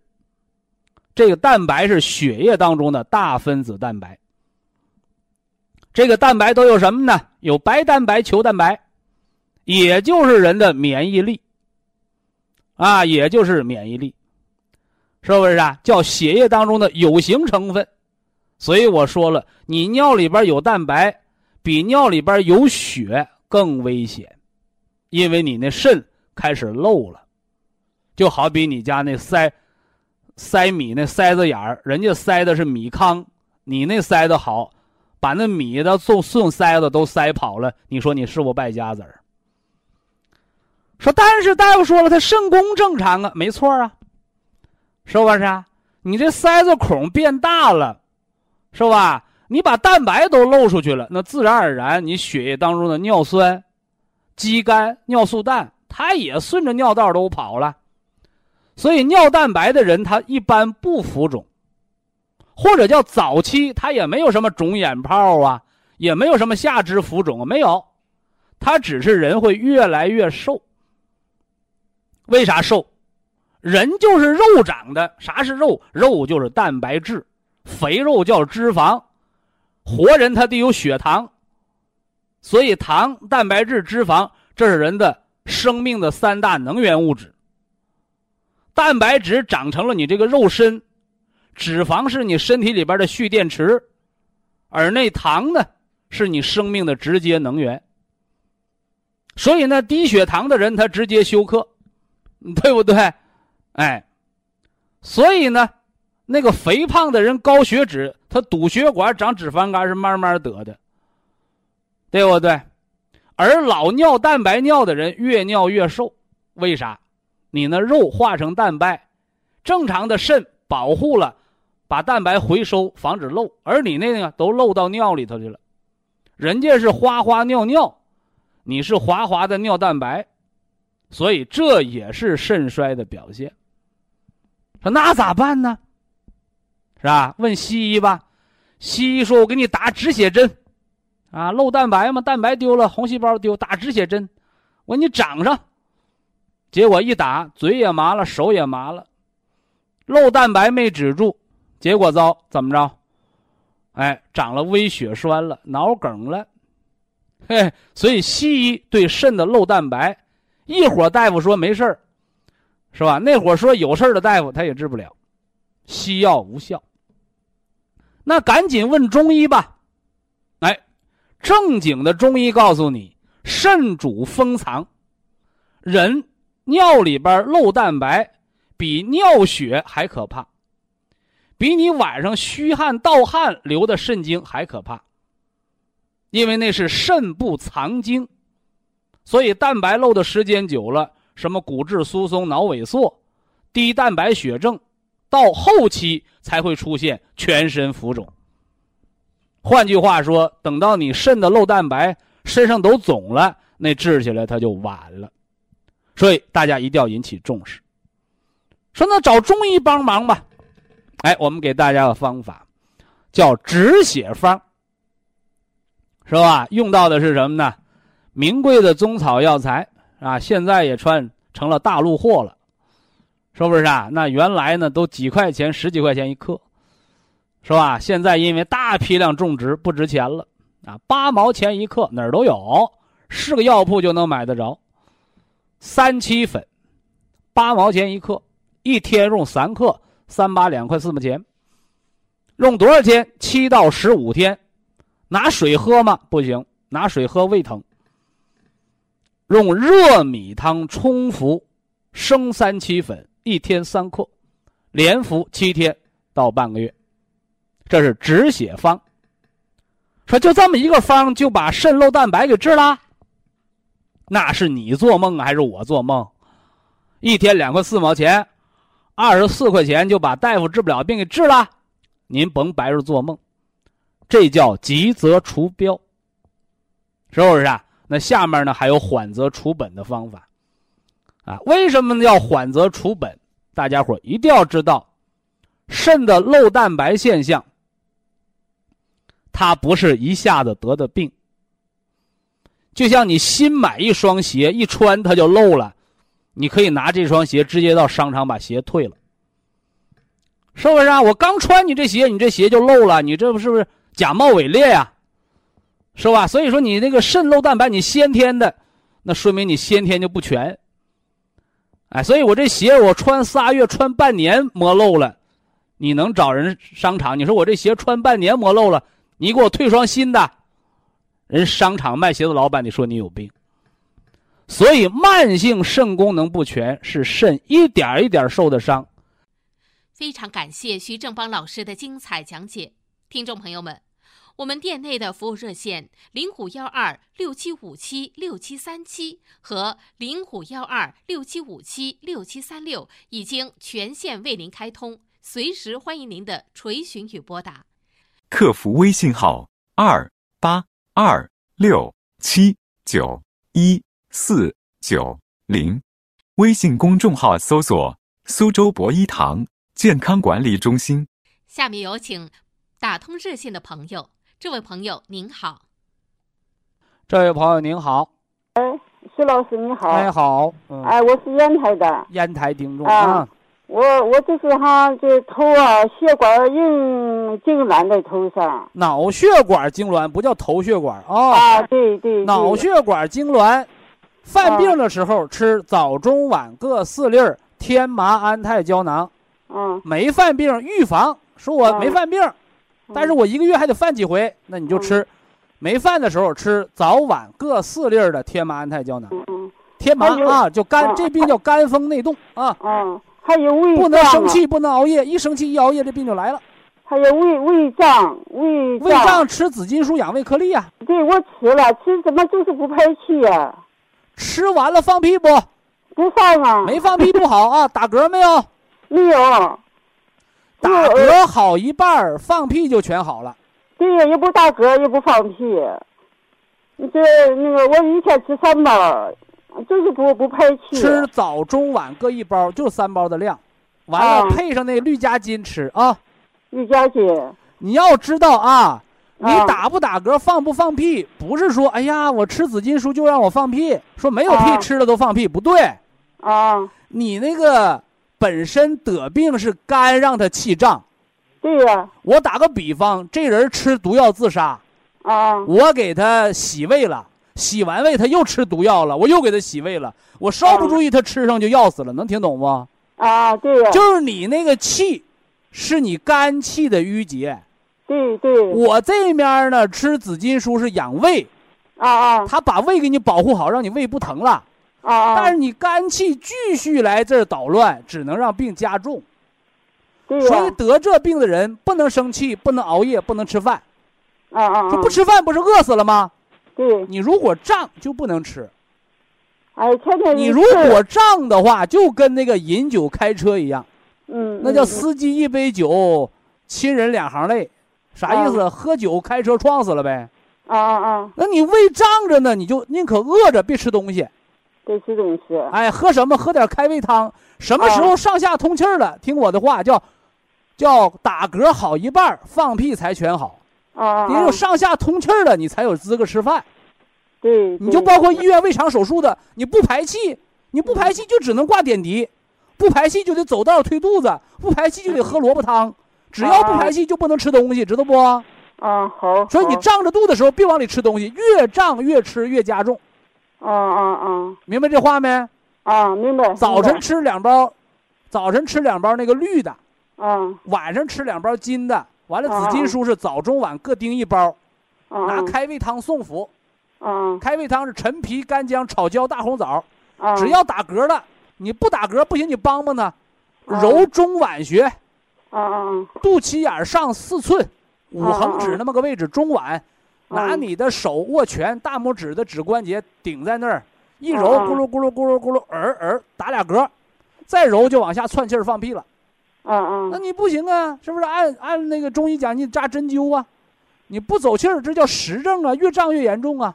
这个蛋白是血液当中的大分子蛋白。这个蛋白都有什么呢？有白蛋白、球蛋白，也就是人的免疫力。啊，也就是免疫力，是不是啊？叫血液当中的有形成分。所以我说了，你尿里边有蛋白，比尿里边有血更危险，因为你那肾开始漏了，就好比你家那塞塞米那塞子眼儿，人家塞的是米糠，你那塞的好，把那米的送送塞子都塞跑了，你说你是不败家子儿？说但是大夫说了，他肾功正常啊，没错啊，是不是啊？你这塞子孔变大了。是吧？你把蛋白都漏出去了，那自然而然，你血液当中的尿酸、肌酐、尿素氮，它也顺着尿道都跑了。所以尿蛋白的人，他一般不浮肿，或者叫早期，他也没有什么肿眼泡啊，也没有什么下肢浮肿，没有，他只是人会越来越瘦。为啥瘦？人就是肉长的，啥是肉？肉就是蛋白质。肥肉叫脂肪，活人他得有血糖，所以糖、蛋白质、脂肪，这是人的生命的三大能源物质。蛋白质长成了你这个肉身，脂肪是你身体里边的蓄电池，而那糖呢，是你生命的直接能源。所以呢，低血糖的人他直接休克，对不对？哎，所以呢。那个肥胖的人高血脂，他堵血管长脂肪肝是慢慢得的，对不对？而老尿蛋白尿的人越尿越瘦，为啥？你那肉化成蛋白，正常的肾保护了，把蛋白回收，防止漏，而你那个都漏到尿里头去了。人家是哗哗尿尿，你是滑滑的尿蛋白，所以这也是肾衰的表现。说那咋办呢？是吧？问西医吧，西医说：“我给你打止血针，啊，漏蛋白嘛，蛋白丢了，红细胞丢，打止血针，我给你长上。”结果一打，嘴也麻了，手也麻了，漏蛋白没止住，结果糟，怎么着？哎，长了微血栓了，脑梗了。嘿，所以西医对肾的漏蛋白，一会儿大夫说没事儿，是吧？那会说有事儿的大夫他也治不了，西药无效。那赶紧问中医吧，哎，正经的中医告诉你，肾主封藏，人尿里边漏蛋白，比尿血还可怕，比你晚上虚汗盗汗流的肾精还可怕。因为那是肾不藏精，所以蛋白漏的时间久了，什么骨质疏松、脑萎缩、低蛋白血症。到后期才会出现全身浮肿。换句话说，等到你肾的漏蛋白，身上都肿了，那治起来它就晚了。所以大家一定要引起重视。说那找中医帮忙吧。哎，我们给大家个方法，叫止血方，是吧？用到的是什么呢？名贵的中草药材啊，现在也穿成了大陆货了。是不是啊？那原来呢都几块钱、十几块钱一克，是吧？现在因为大批量种植不值钱了啊，八毛钱一克哪儿都有，是个药铺就能买得着。三七粉，八毛钱一克，一天用三克，三八两块四毛钱。用多少天？七到十五天。拿水喝吗？不行，拿水喝胃疼。用热米汤冲服生三七粉。一天三克，连服七天到半个月，这是止血方。说就这么一个方就把肾漏蛋白给治了，那是你做梦还是我做梦？一天两块四毛钱，二十四块钱就把大夫治不了病给治了，您甭白日做梦，这叫急则除标，是不是啊？那下面呢还有缓则除本的方法。啊，为什么要缓则除本？大家伙一定要知道，肾的漏蛋白现象，它不是一下子得的病。就像你新买一双鞋，一穿它就漏了，你可以拿这双鞋直接到商场把鞋退了，是不是啊？我刚穿你这鞋，你这鞋就漏了，你这不是不是假冒伪劣呀？是吧？所以说你那个渗漏蛋白，你先天的，那说明你先天就不全。哎，所以我这鞋我穿仨月、穿半年磨漏了，你能找人商场？你说我这鞋穿半年磨漏了，你给我退双新的，人商场卖鞋子老板你说你有病。所以慢性肾功能不全是肾一点一点受的伤。非常感谢徐正邦老师的精彩讲解，听众朋友们。我们店内的服务热线零五幺二六七五七六七三七和零五幺二六七五七六七三六已经全线为您开通，随时欢迎您的垂询与拨打。客服微信号二八二六七九一四九零，微信公众号搜索“苏州博一堂健康管理中心”。下面有请打通热线的朋友。这位朋友您好，这位朋友您好，哎，徐老师你好，哎好，哎我是烟台的，烟台听众啊，我我就是哈这头啊血管硬痉挛在头上，脑血管痉挛不叫头血管啊，啊对对，脑血管痉挛，犯病的时候吃早中晚各四粒儿天麻安泰胶囊，嗯，没犯病预防，说我没犯病。但是我一个月还得犯几回，那你就吃，没犯的时候吃早晚各四粒儿的天麻安泰胶囊。天麻啊，就肝这病叫肝风内动啊。嗯，还有胃不能生气，不能熬夜，一生气一熬夜，这病就来了。还有胃胃胀，胃胃胀吃紫金树养胃颗粒啊。对，我吃了，吃怎么就是不排气呀？吃完了放屁不？不放啊。没放屁不好啊，打嗝没有？没有。打嗝好一半放屁就全好了。对呀，又不打嗝，又不放屁。这那个，我一天吃三包，就是不不排气。吃早中晚各一包，就三包的量，完了配上那绿加金吃啊。绿加金。你要知道啊，你打不打嗝，放不放屁，不是说哎呀，我吃紫金书就让我放屁，说没有屁吃了都放屁，不对。啊。你那个。本身得病是肝让他气胀，对呀。我打个比方，这人吃毒药自杀，啊，我给他洗胃了，洗完胃他又吃毒药了，我又给他洗胃了，我稍不注意他吃上就要死了，能听懂不？啊，对呀。就是你那个气，是你肝气的郁结。对对。我这面呢，吃紫金书是养胃，啊啊，他把胃给你保护好，让你胃不疼了。啊！但是你肝气继续来这儿捣乱，只能让病加重。对所以得这病的人不能生气，不能熬夜，不能吃饭。啊啊！说不吃饭不是饿死了吗？对。你如果胀就不能吃。哎，天天你如果胀的话，就跟那个饮酒开车一样。嗯。那叫司机一杯酒，亲人两行泪，啥意思？喝酒开车撞死了呗。啊啊啊！那你胃胀着呢，你就宁可饿着，别吃东西。得吃东西。哎，喝什么？喝点开胃汤。什么时候上下通气了？听我的话，叫叫打嗝好一半，放屁才全好。啊你有上下通气了，你才有资格吃饭。对。你就包括医院胃肠手术的，你不排气，你不排气就只能挂点滴。不排气就得走道推肚子，不排气就得喝萝卜汤，只要不排气就不能吃东西，知道不？啊，好。所以你胀着肚的时候别往里吃东西，越胀越吃越加重。啊啊啊！明白这话没？啊，明白。早晨吃两包，早晨吃两包那个绿的，啊，晚上吃两包金的。完了，紫金书是早中晚各叮一包，拿开胃汤送服。嗯，开胃汤是陈皮、干姜、炒椒、大红枣。啊，只要打嗝了，你不打嗝不行，你帮帮他，揉中脘穴。啊啊啊！肚脐眼上四寸，五横指那么个位置，中脘，拿你的手握拳，大拇指的指关节顶在那儿，一揉，咕噜咕噜咕噜咕噜，儿儿打俩嗝，再揉就往下窜气儿放屁了。嗯嗯，那你不行啊，是不是？按按那个中医讲，你扎针灸啊，你不走气儿，这叫实症啊，越胀越严重啊。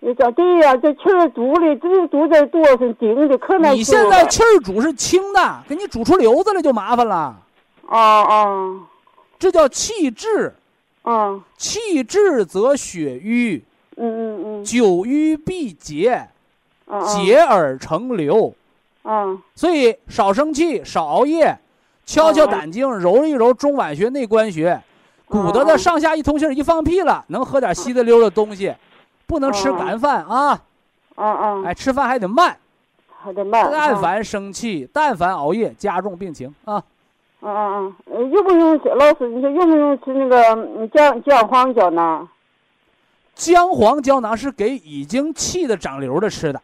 你讲对呀，这气儿足的，这肚子多是顶的，可难你现在气儿煮是轻的，给你煮出瘤子来就麻烦了。啊啊，这叫气滞。啊，气滞则血瘀。嗯嗯嗯。久瘀必结，啊结而成瘤。啊。所以少生气，少熬夜，敲敲胆经，揉一揉中脘穴、内关穴，鼓捣的上下一通气儿，一放屁了，能喝点稀的溜的东西。不能吃干饭啊！啊啊！哎，吃饭还得慢，还得慢。但凡生气，但凡熬夜，加重病情啊！啊啊啊！用不用老师？你说用不用吃那个姜姜黄胶囊？姜黄胶囊是给已经气的长瘤的吃的。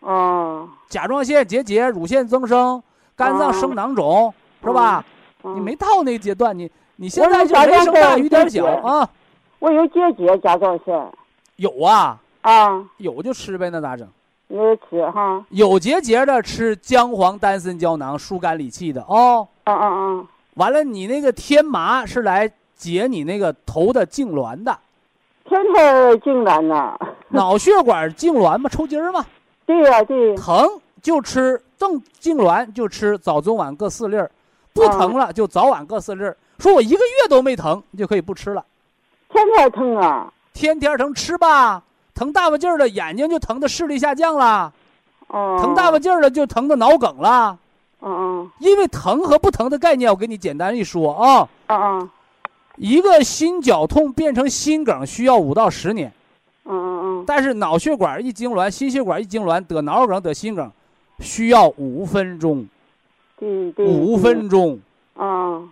啊。甲状腺结节、乳腺增生、肝脏生囊肿，是吧？你没到那阶段，你你现在就没生大，雨点小啊！我有结节，甲状腺。有啊啊，有就吃呗，那咋整？有吃哈。有结节的吃姜黄丹参胶囊，疏肝理气的哦。啊啊啊！完了，你那个天麻是来解你那个头的痉挛的。天天痉挛呐。脑血管痉挛嘛，抽筋儿嘛。对呀对。疼就吃正痉挛就吃早中晚各四粒儿，不疼了就早晚各四粒儿。说我一个月都没疼，你就可以不吃了。天天疼啊。天天疼吃吧，疼大发劲儿了，眼睛就疼的视力下降了，哦，疼大发劲儿了就疼的脑梗了，嗯嗯，因为疼和不疼的概念，我给你简单一说啊，嗯嗯，一个心绞痛变成心梗需要五到十年，嗯嗯嗯，但是脑血管一痉挛，心血管一痉挛，得脑梗得心梗，需要五分钟，对对，五分钟，啊，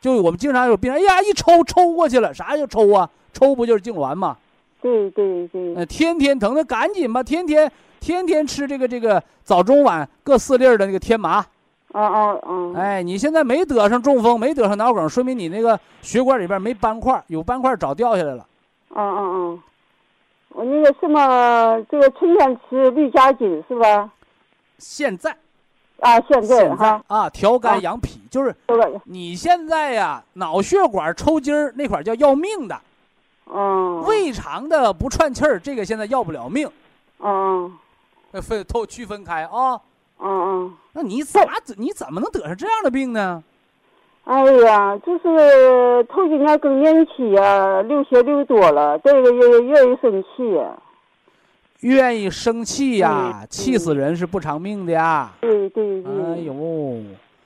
就我们经常有病人，哎呀一抽抽过去了，啥叫抽啊？抽不就是痉挛吗？对对对。呃，天天疼，那赶紧吧，天天天天吃这个这个早中晚各四粒的那个天麻。啊啊啊！哎，你现在没得上中风，没得上脑梗，说明你那个血管里边没斑块，有斑块早掉下来了。啊啊啊！我那个什么，这个春天吃绿加金是吧？现在。啊，现在哈啊，调肝养脾，就是你现在呀，脑血管抽筋儿那块叫要命的。嗯，胃肠的不串气儿，这个现在要不了命。嗯，分透区分开啊。嗯嗯，那你咋你怎么能得上这样的病呢？哎呀，就是头几年更年期呀，流血流多了，这个也愿意生气。愿意生气呀，气死人是不偿命的呀。对对对。哎呦，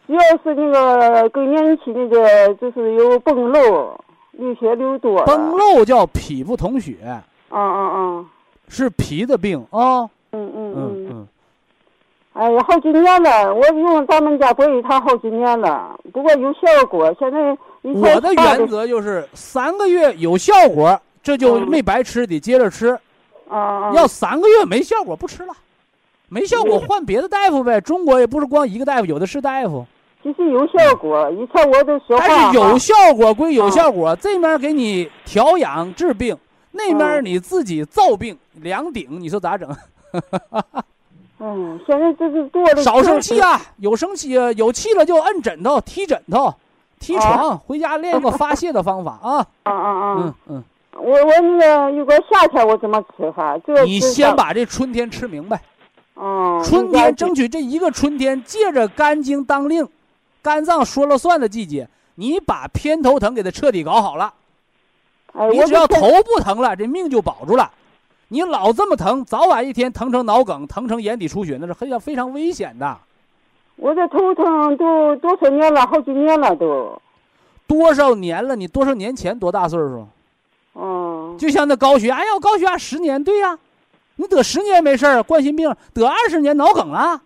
主要是那个更年期那个，就是有崩漏。流血流多崩漏叫脾不统血，嗯嗯嗯，是脾的病啊。嗯嗯嗯嗯。哎呀，好几年了，我用咱们家博益堂好几年了，不过有效果。现在我的原则就是三个月有效果，这就没白吃，得接着吃。啊。要三个月没效果，不吃了，没效果换别的大夫呗。中国也不是光一个大夫，有的是大夫。其实有效果，以前我都说话。但是有效果归有效果，这面给你调养治病，那面你自己造病两顶，你说咋整？嗯，现在这是做的。少生气啊！有生气有气了就摁枕头、踢枕头、踢床，回家练一个发泄的方法啊！啊啊啊！嗯嗯。我我那个如果夏天我怎么吃法？这你先把这春天吃明白。哦。春天争取这一个春天，借着肝经当令。肝脏说了算的季节，你把偏头疼给它彻底搞好了，你只要头不疼了，这命就保住了。你老这么疼，早晚一天疼成脑梗，疼成眼底出血，那是非常非常危险的。我这头疼都多少年了，好几年了都。多少年了？你多少年前多大岁数？嗯，就像那高血压，哎呀，高血压十年，对呀，你得十年没事儿，冠心病得二十年脑梗了，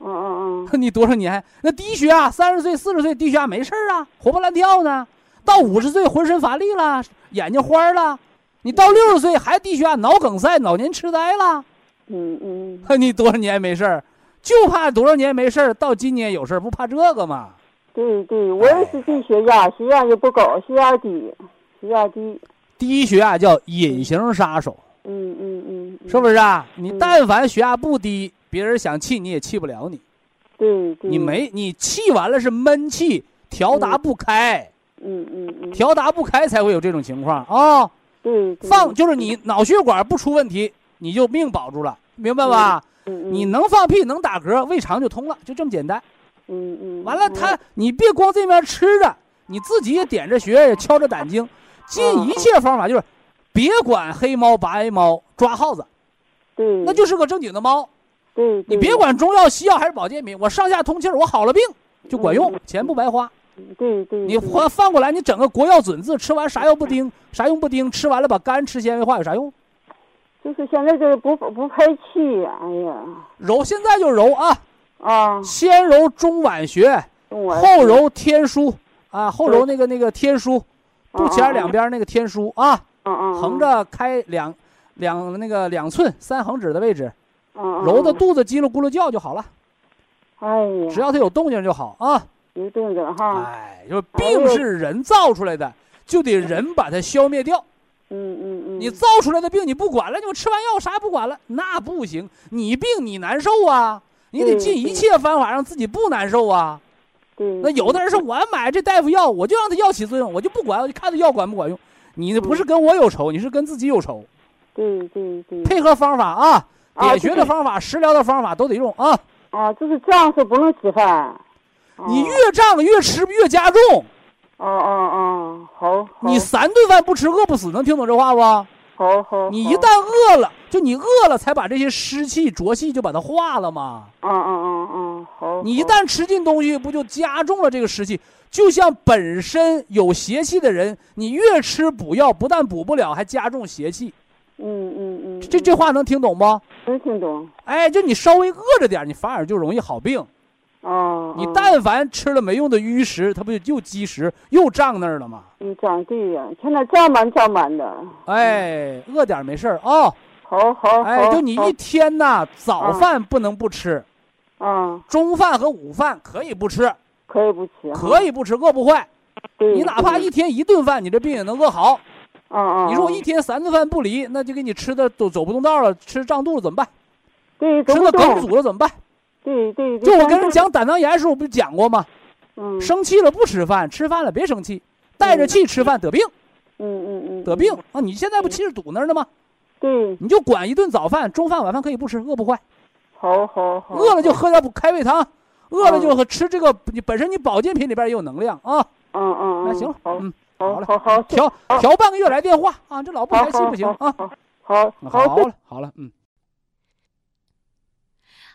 嗯嗯嗯，你多少年？那低血压，三十岁、四十岁低血压没事儿啊，活蹦乱跳呢。到五十岁浑身乏力了，眼睛花了。你到六十岁还低血压、脑梗塞、老年痴呆了，嗯嗯，你多少年没事儿？就怕多少年没事儿，到今年有事儿，不怕这个吗？对对，我也是低血压，血压也不高，血压低，血压低。低血压叫隐形杀手，嗯嗯嗯，嗯是不是啊？你但凡血压不低，别人想气你也气不了你。对对，你没你气完了是闷气，调达不开，嗯嗯嗯，调达不开才会有这种情况啊。对，对放就是你脑血管不出问题，你就命保住了，明白吧？嗯嗯你能放屁能打嗝，胃肠就通了，就这么简单。嗯嗯，完了，他你别光这面吃着，你自己也点着穴，也敲着胆经，尽一切方法就是，别管黑猫白猫抓耗子，对，那就是个正经的猫。对，你别管中药西药还是保健品，我上下通气儿，我好了病就管用，钱不白花。对对，你换反过来，你整个国药准字，吃完啥药不丁，啥用不丁，吃完了把肝吃纤维化有啥用？就是现在这不不排气，哎呀，揉现在就揉啊，啊，先揉中脘穴，后揉天枢啊，后揉那个那个天枢，肚脐眼两边那个天枢啊，嗯嗯，横着开两两那个两寸三横指的位置，嗯，揉的肚子叽里咕噜叫就好了，哎呀，只要它有动静就好啊。有动静哈，哎，就是病是人造出来的，就得人把它消灭掉。嗯嗯嗯，你造出来的病你不管了，你我吃完药啥也不管了，那不行。你病你难受啊，你得尽一切方法让自己不难受啊。对，那有的人说，我买这大夫药，我就让他药起作用，我就不管，我就看他药管不管用。你那不是跟我有仇，你是跟自己有仇。对对对，配合方法啊，啊点穴的方法、食疗的方法都得用啊。啊，就是这样是不能吃饭，你越胀越吃越加重，哦哦哦，好，好你三顿饭不吃饿不死，能听懂这话不？好好，好你一旦饿了，就你饿了才把这些湿气浊气就把它化了嘛。嗯嗯嗯嗯，好，你一旦吃进东西，不就加重了这个湿气？就像本身有邪气的人，你越吃补药，不但补不了，还加重邪气。嗯嗯嗯，这这话能听懂不？能听懂哎，就你稍微饿着点，你反而就容易好病。哦，你哦但凡吃了没用的淤食，它不就又积食又胀那儿了吗？你长对呀，现在胀满胀满的，哎，饿点没事儿啊。好好哎，就你一天呐，早饭不能不吃，啊，中饭和午饭可以不吃，可以不吃，可以不吃，饿不坏。对，你哪怕一天一顿饭，你这病也能饿好。啊啊，你说我一天三顿饭不离，那就给你吃的都走不动道了，吃胀肚子怎么办？对吃的，梗阻了怎么办？对对，就我跟人人，讲胆囊炎时，我不是讲过吗？嗯，生气了不吃饭，吃饭了别生气，带着气吃饭得病，嗯嗯嗯，得病啊！你现在不气是堵那儿呢吗？对，你就管一顿早饭，中饭晚饭可以不吃，饿不坏。好好好，饿了就喝点补开胃汤，饿了就喝吃这个，你本身你保健品里边也有能量啊。嗯嗯，那行了嗯，好好了好好，调调半个月来电话啊，这老不好来气不行啊。好好好好了好了，嗯。